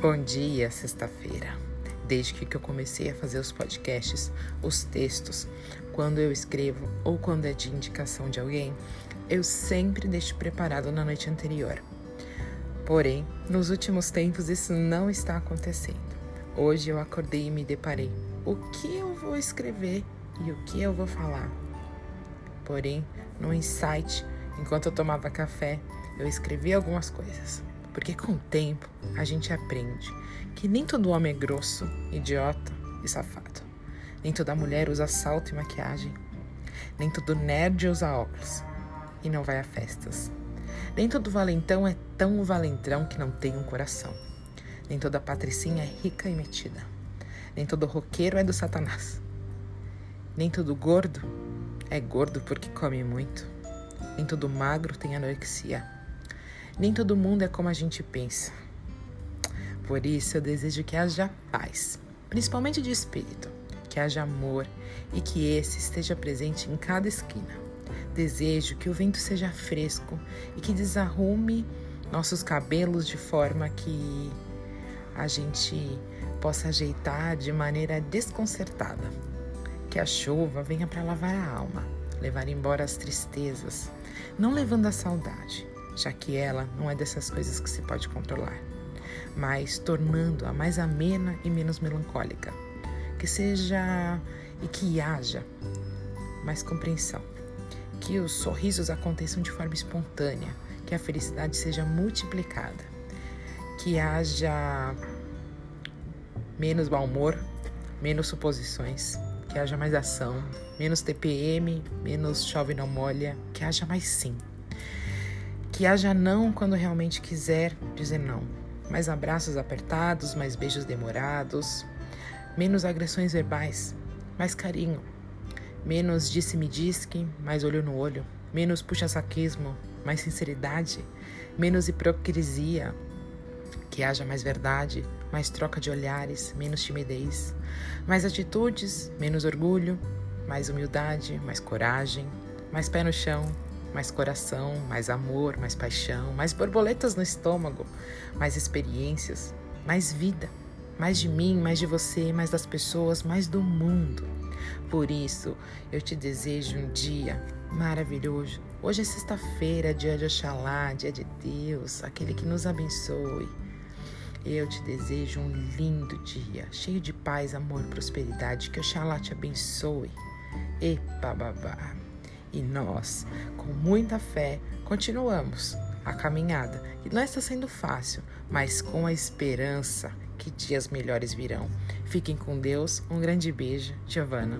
Bom dia, sexta-feira. Desde que eu comecei a fazer os podcasts, os textos, quando eu escrevo ou quando é de indicação de alguém, eu sempre deixo preparado na noite anterior. Porém, nos últimos tempos isso não está acontecendo. Hoje eu acordei e me deparei. O que eu vou escrever e o que eu vou falar? Porém, no insight, enquanto eu tomava café, eu escrevi algumas coisas. Porque com o tempo a gente aprende que nem todo homem é grosso, idiota e safado. Nem toda mulher usa salto e maquiagem. Nem todo nerd usa óculos e não vai a festas. Nem todo valentão é tão valentão que não tem um coração. Nem toda patricinha é rica e metida. Nem todo roqueiro é do satanás. Nem todo gordo é gordo porque come muito. Nem todo magro tem anorexia. Nem todo mundo é como a gente pensa. Por isso eu desejo que haja paz, principalmente de espírito, que haja amor e que esse esteja presente em cada esquina. Desejo que o vento seja fresco e que desarrume nossos cabelos de forma que a gente possa ajeitar de maneira desconcertada. Que a chuva venha para lavar a alma, levar embora as tristezas, não levando a saudade, já que ela não é dessas coisas que se pode controlar, mas tornando-a mais amena e menos melancólica. Que seja e que haja mais compreensão. Que os sorrisos aconteçam de forma espontânea, que a felicidade seja multiplicada. Que haja menos mau humor, menos suposições, que haja mais ação, menos TPM, menos chove não molha, que haja mais sim. Que haja não quando realmente quiser dizer não. Mais abraços apertados, mais beijos demorados, menos agressões verbais, mais carinho, menos disse-me-disque, mais olho no olho, menos puxa-saquismo, mais sinceridade, menos hipocrisia, que haja mais verdade, mais troca de olhares, menos timidez, mais atitudes, menos orgulho, mais humildade, mais coragem, mais pé no chão, mais coração, mais amor, mais paixão, mais borboletas no estômago, mais experiências, mais vida, mais de mim, mais de você, mais das pessoas, mais do mundo. Por isso, eu te desejo um dia maravilhoso. Hoje é sexta-feira, dia de Oxalá, dia de Deus, aquele que nos abençoe. Eu te desejo um lindo dia, cheio de paz, amor, prosperidade. Que Oxalá te abençoe. Epa, babá. E nós, com muita fé, continuamos a caminhada. E não está sendo fácil, mas com a esperança que dias melhores virão. Fiquem com Deus. Um grande beijo, Giovana.